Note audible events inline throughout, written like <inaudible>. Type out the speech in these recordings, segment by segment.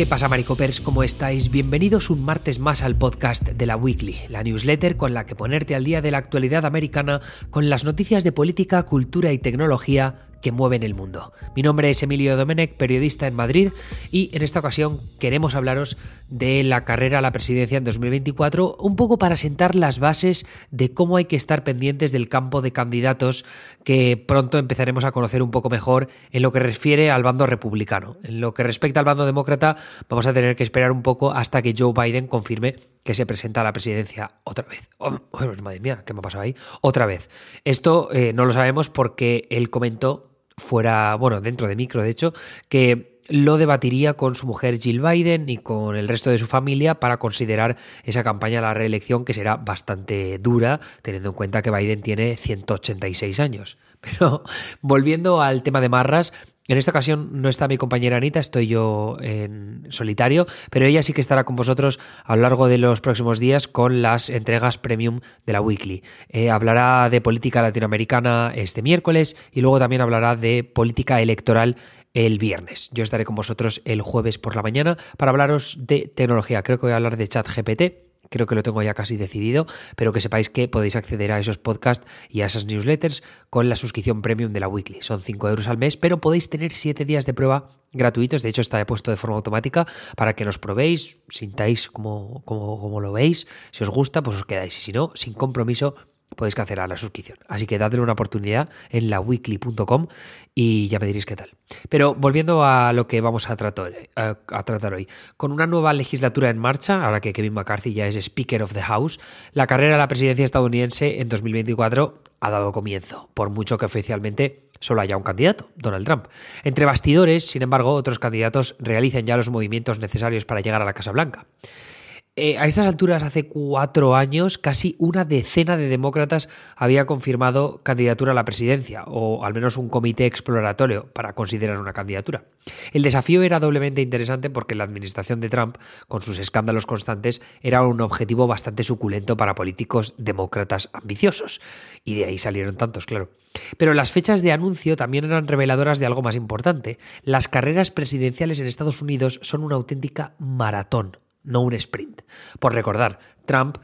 ¿Qué pasa, Maricopers? ¿Cómo estáis? Bienvenidos un martes más al podcast de la Weekly, la newsletter con la que ponerte al día de la actualidad americana con las noticias de política, cultura y tecnología que mueven el mundo. Mi nombre es Emilio Domenech, periodista en Madrid, y en esta ocasión queremos hablaros de la carrera a la presidencia en 2024, un poco para sentar las bases de cómo hay que estar pendientes del campo de candidatos que pronto empezaremos a conocer un poco mejor en lo que refiere al bando republicano. En lo que respecta al bando demócrata, vamos a tener que esperar un poco hasta que Joe Biden confirme que se presenta a la presidencia otra vez. Oh, madre mía, ¿qué me ha pasado ahí? Otra vez. Esto eh, no lo sabemos porque él comentó fuera, bueno, dentro de micro, de hecho, que lo debatiría con su mujer Jill Biden y con el resto de su familia para considerar esa campaña a la reelección que será bastante dura, teniendo en cuenta que Biden tiene 186 años. <laughs> Pero volviendo al tema de Marras, en esta ocasión no está mi compañera Anita, estoy yo en solitario, pero ella sí que estará con vosotros a lo largo de los próximos días con las entregas premium de la Weekly. Eh, hablará de política latinoamericana este miércoles y luego también hablará de política electoral el viernes. Yo estaré con vosotros el jueves por la mañana para hablaros de tecnología. Creo que voy a hablar de ChatGPT creo que lo tengo ya casi decidido, pero que sepáis que podéis acceder a esos podcasts y a esas newsletters con la suscripción premium de la Weekly. Son 5 euros al mes, pero podéis tener 7 días de prueba gratuitos. De hecho, está puesto de forma automática para que nos probéis, sintáis como, como, como lo veis. Si os gusta, pues os quedáis. Y si no, sin compromiso, podéis cancelar la suscripción. Así que dadle una oportunidad en la weekly.com y ya me diréis qué tal. Pero volviendo a lo que vamos a tratar, a, tratar hoy. Con una nueva legislatura en marcha, ahora que Kevin McCarthy ya es Speaker of the House, la carrera a la presidencia estadounidense en 2024 ha dado comienzo, por mucho que oficialmente solo haya un candidato, Donald Trump. Entre bastidores, sin embargo, otros candidatos realizan ya los movimientos necesarios para llegar a la Casa Blanca. Eh, a estas alturas, hace cuatro años, casi una decena de demócratas había confirmado candidatura a la presidencia, o al menos un comité exploratorio para considerar una candidatura. El desafío era doblemente interesante porque la administración de Trump, con sus escándalos constantes, era un objetivo bastante suculento para políticos demócratas ambiciosos. Y de ahí salieron tantos, claro. Pero las fechas de anuncio también eran reveladoras de algo más importante. Las carreras presidenciales en Estados Unidos son una auténtica maratón no un sprint. Por recordar, Trump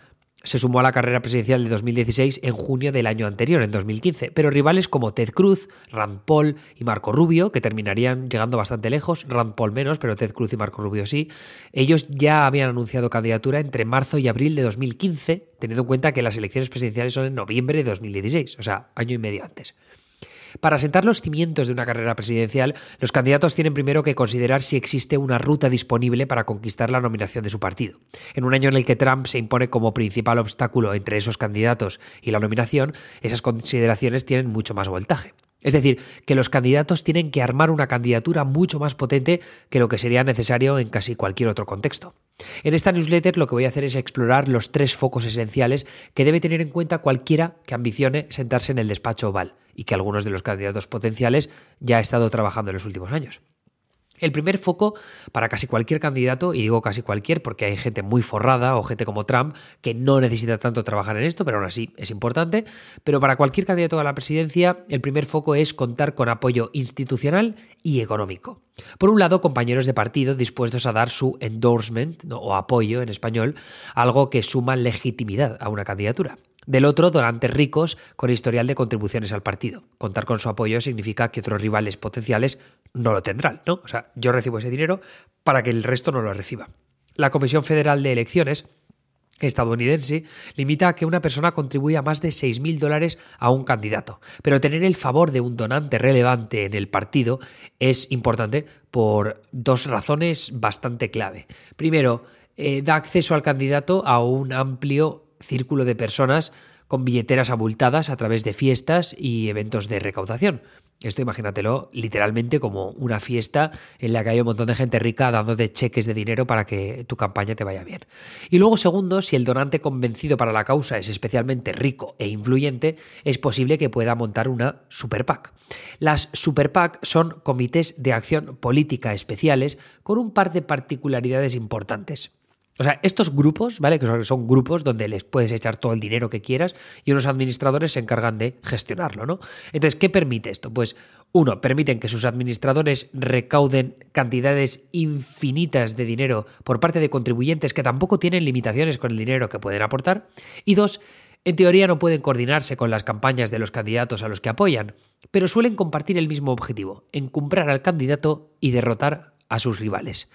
se sumó a la carrera presidencial de 2016 en junio del año anterior, en 2015, pero rivales como Ted Cruz, Rand Paul y Marco Rubio, que terminarían llegando bastante lejos, Rand Paul menos, pero Ted Cruz y Marco Rubio sí, ellos ya habían anunciado candidatura entre marzo y abril de 2015, teniendo en cuenta que las elecciones presidenciales son en noviembre de 2016, o sea, año y medio antes. Para sentar los cimientos de una carrera presidencial, los candidatos tienen primero que considerar si existe una ruta disponible para conquistar la nominación de su partido. En un año en el que Trump se impone como principal obstáculo entre esos candidatos y la nominación, esas consideraciones tienen mucho más voltaje. Es decir, que los candidatos tienen que armar una candidatura mucho más potente que lo que sería necesario en casi cualquier otro contexto. En esta newsletter lo que voy a hacer es explorar los tres focos esenciales que debe tener en cuenta cualquiera que ambicione sentarse en el despacho oval y que algunos de los candidatos potenciales ya ha estado trabajando en los últimos años. El primer foco para casi cualquier candidato, y digo casi cualquier porque hay gente muy forrada o gente como Trump que no necesita tanto trabajar en esto, pero aún así es importante, pero para cualquier candidato a la presidencia el primer foco es contar con apoyo institucional y económico. Por un lado, compañeros de partido dispuestos a dar su endorsement o apoyo en español, algo que suma legitimidad a una candidatura. Del otro, donantes ricos con historial de contribuciones al partido. Contar con su apoyo significa que otros rivales potenciales no lo tendrán, ¿no? O sea, yo recibo ese dinero para que el resto no lo reciba. La Comisión Federal de Elecciones estadounidense limita a que una persona contribuya más de 6.000 dólares a un candidato, pero tener el favor de un donante relevante en el partido es importante por dos razones bastante clave. Primero, eh, da acceso al candidato a un amplio círculo de personas con billeteras abultadas a través de fiestas y eventos de recaudación. Esto imagínatelo literalmente como una fiesta en la que hay un montón de gente rica dándote cheques de dinero para que tu campaña te vaya bien. Y luego, segundo, si el donante convencido para la causa es especialmente rico e influyente, es posible que pueda montar una super PAC. Las super PAC son comités de acción política especiales con un par de particularidades importantes. O sea, estos grupos, ¿vale? Que son, grupos donde les puedes echar todo el dinero que quieras y unos administradores se encargan de gestionarlo, ¿no? Entonces, ¿qué permite esto? Pues Uno, permiten que sus administradores recauden cantidades infinitas de dinero por parte de contribuyentes que tampoco tienen limitaciones con el dinero que pueden aportar. Y dos, en teoría no pueden coordinarse con las campañas de los candidatos a los que apoyan, pero suelen compartir el mismo objetivo, encumbrar al candidato y derrotar a sus rivales.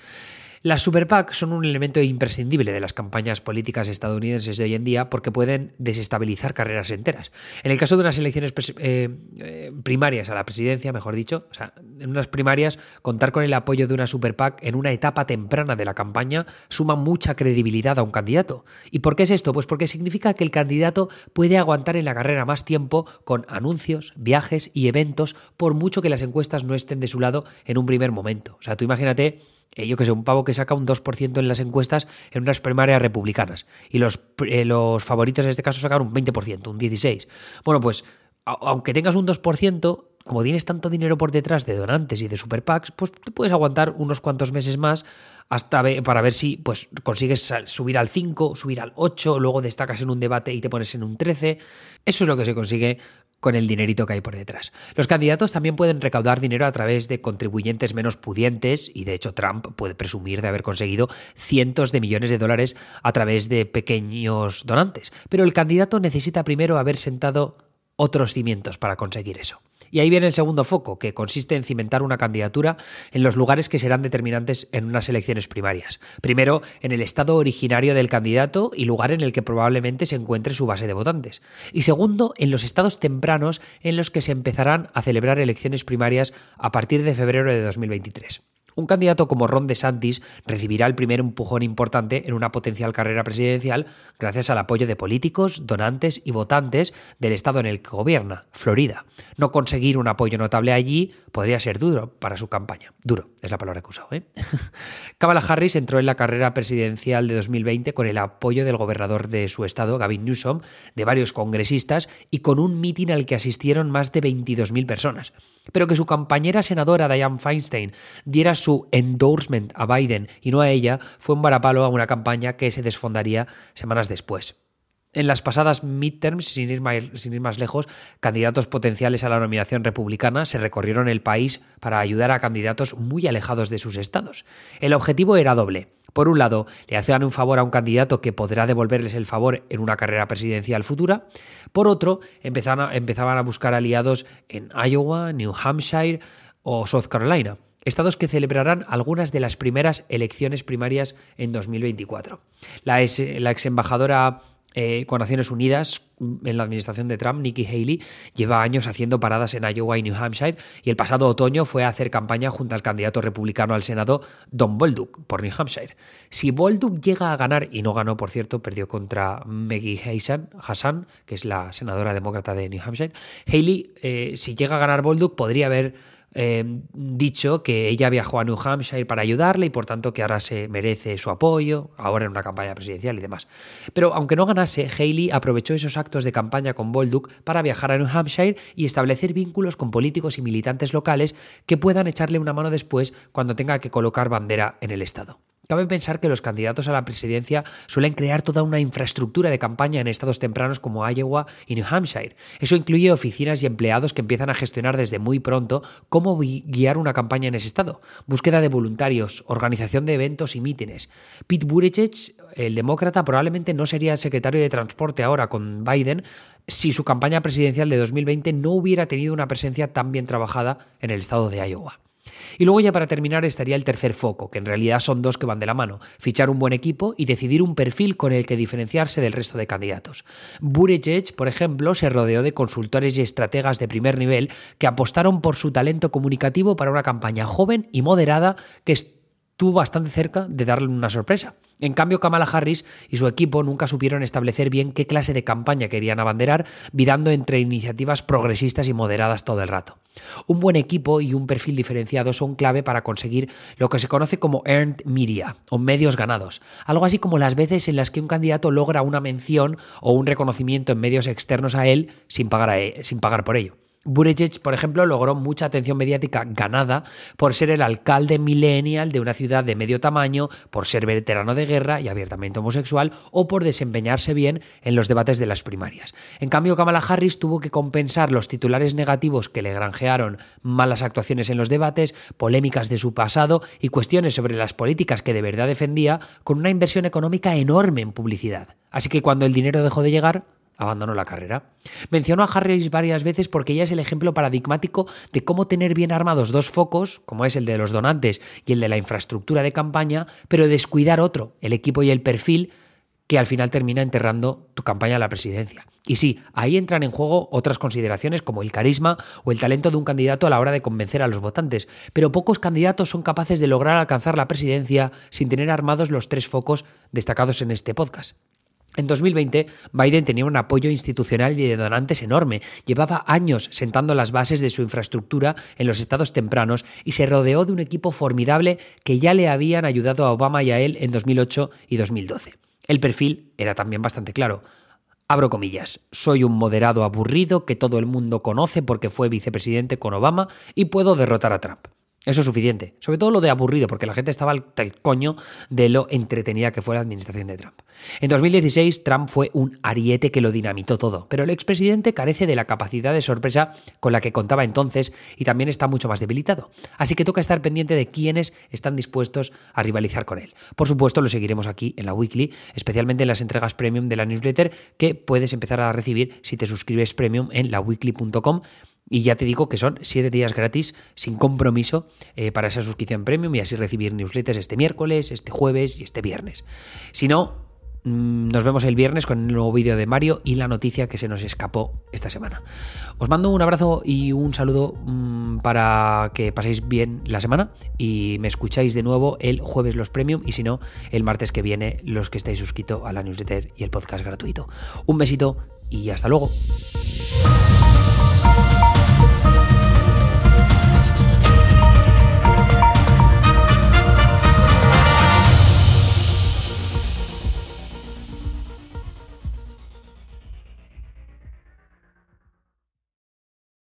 Las super PAC son un elemento imprescindible de las campañas políticas estadounidenses de hoy en día porque pueden desestabilizar carreras enteras. En el caso de unas elecciones eh, eh, primarias a la presidencia, mejor dicho, o sea, en unas primarias, contar con el apoyo de una super PAC en una etapa temprana de la campaña suma mucha credibilidad a un candidato. ¿Y por qué es esto? Pues porque significa que el candidato puede aguantar en la carrera más tiempo con anuncios, viajes y eventos, por mucho que las encuestas no estén de su lado en un primer momento. O sea, tú imagínate eh, yo que sé, un pavo que saca un 2% en las encuestas en unas primarias republicanas. Y los, eh, los favoritos en este caso sacan un 20%, un 16%. Bueno, pues aunque tengas un 2%, como tienes tanto dinero por detrás de donantes y de super PACs, pues te puedes aguantar unos cuantos meses más hasta para ver si pues, consigues subir al 5, subir al 8, luego destacas en un debate y te pones en un 13. Eso es lo que se consigue con el dinerito que hay por detrás. Los candidatos también pueden recaudar dinero a través de contribuyentes menos pudientes y de hecho Trump puede presumir de haber conseguido cientos de millones de dólares a través de pequeños donantes. Pero el candidato necesita primero haber sentado otros cimientos para conseguir eso. Y ahí viene el segundo foco, que consiste en cimentar una candidatura en los lugares que serán determinantes en unas elecciones primarias. Primero, en el estado originario del candidato y lugar en el que probablemente se encuentre su base de votantes. Y segundo, en los estados tempranos en los que se empezarán a celebrar elecciones primarias a partir de febrero de 2023. Un candidato como Ron DeSantis recibirá el primer empujón importante en una potencial carrera presidencial gracias al apoyo de políticos, donantes y votantes del estado en el que gobierna, Florida. No conseguir un apoyo notable allí podría ser duro para su campaña. Duro, es la palabra que he. ¿eh? <laughs> Kamala Harris entró en la carrera presidencial de 2020 con el apoyo del gobernador de su estado, Gavin Newsom, de varios congresistas y con un mitin al que asistieron más de 22.000 personas. Pero que su compañera senadora Dianne Feinstein diera su endorsement a Biden y no a ella fue un varapalo a una campaña que se desfondaría semanas después. En las pasadas midterms, sin ir, más, sin ir, más, lejos, candidatos potenciales a la nominación republicana se recorrieron el país para ayudar a candidatos muy alejados de sus estados. El objetivo era doble. Por un lado, le hacían un favor a un candidato que podrá devolverles el favor en una carrera presidencial futura. Por otro, empezaban empezaban a buscar aliados en Iowa, New Hampshire o South Carolina estados que celebrarán algunas de las primeras elecciones primarias en 2024. La ex, la embajadora eh, con Naciones Unidas en la administración de Trump, Nikki Haley, lleva años haciendo paradas en Iowa y New Hampshire y el pasado otoño fue a hacer campaña junto al candidato republicano al Senado, Don Bolduc, por New Hampshire. Si Bolduc llega a ganar, y no ganó, por cierto, perdió contra Maggie Hassan, que es la senadora demócrata de New Hampshire, Haley, eh, si llega a ganar Bolduc, podría haber eh, dicho que ella viajó a New Hampshire para ayudarle y por tanto que ahora se merece su apoyo, ahora en una campaña presidencial y demás. Pero aunque no ganase, Haley aprovechó esos actos de campaña con Bolduc para viajar a New Hampshire y establecer vínculos con políticos y militantes locales que puedan echarle una mano después cuando tenga que colocar bandera en el Estado. Cabe pensar que los candidatos a la presidencia suelen crear toda una infraestructura de campaña en estados tempranos como Iowa y New Hampshire. Eso incluye oficinas y empleados que empiezan a gestionar desde muy pronto cómo guiar una campaña en ese estado, búsqueda de voluntarios, organización de eventos y mítines. Pete Buttigieg, el demócrata, probablemente no sería secretario de Transporte ahora con Biden si su campaña presidencial de 2020 no hubiera tenido una presencia tan bien trabajada en el estado de Iowa. Y luego ya para terminar estaría el tercer foco, que en realidad son dos que van de la mano, fichar un buen equipo y decidir un perfil con el que diferenciarse del resto de candidatos. Buttigieg, por ejemplo, se rodeó de consultores y estrategas de primer nivel que apostaron por su talento comunicativo para una campaña joven y moderada que estuvo bastante cerca de darle una sorpresa. En cambio, Kamala Harris y su equipo nunca supieron establecer bien qué clase de campaña querían abanderar, virando entre iniciativas progresistas y moderadas todo el rato. Un buen equipo y un perfil diferenciado son clave para conseguir lo que se conoce como earned media o medios ganados, algo así como las veces en las que un candidato logra una mención o un reconocimiento en medios externos a él sin pagar, sin pagar por ello. Buttigieg, por ejemplo, logró mucha atención mediática ganada por ser el alcalde millennial de una ciudad de medio tamaño, por ser veterano de guerra y abiertamente homosexual o por desempeñarse bien en los debates de las primarias. En cambio, Kamala Harris tuvo que compensar los titulares negativos que le granjearon malas actuaciones en los debates, polémicas de su pasado y cuestiones sobre las políticas que de verdad defendía con una inversión económica enorme en publicidad. Así que cuando el dinero dejó de llegar, abandonó la carrera. Mencionó a Harris varias veces porque ella es el ejemplo paradigmático de cómo tener bien armados dos focos, como es el de los donantes y el de la infraestructura de campaña, pero descuidar otro, el equipo y el perfil, que al final termina enterrando tu campaña a la presidencia. Y sí, ahí entran en juego otras consideraciones como el carisma o el talento de un candidato a la hora de convencer a los votantes, pero pocos candidatos son capaces de lograr alcanzar la presidencia sin tener armados los tres focos destacados en este podcast. En 2020, Biden tenía un apoyo institucional y de donantes enorme. Llevaba años sentando las bases de su infraestructura en los estados tempranos y se rodeó de un equipo formidable que ya le habían ayudado a Obama y a él en 2008 y 2012. El perfil era también bastante claro. Abro comillas, soy un moderado aburrido que todo el mundo conoce porque fue vicepresidente con Obama y puedo derrotar a Trump. Eso es suficiente. Sobre todo lo de aburrido, porque la gente estaba al coño de lo entretenida que fue la administración de Trump. En 2016, Trump fue un ariete que lo dinamitó todo, pero el expresidente carece de la capacidad de sorpresa con la que contaba entonces y también está mucho más debilitado. Así que toca estar pendiente de quiénes están dispuestos a rivalizar con él. Por supuesto, lo seguiremos aquí en la Weekly, especialmente en las entregas premium de la newsletter que puedes empezar a recibir si te suscribes premium en laweekly.com y ya te digo que son siete días gratis sin compromiso eh, para esa suscripción premium y así recibir newsletters este miércoles, este jueves y este viernes. Si no, mm, nos vemos el viernes con el nuevo vídeo de Mario y la noticia que se nos escapó esta semana. Os mando un abrazo y un saludo mm, para que paséis bien la semana y me escucháis de nuevo el jueves los premium y si no, el martes que viene los que estáis suscritos a la newsletter y el podcast gratuito. Un besito y hasta luego.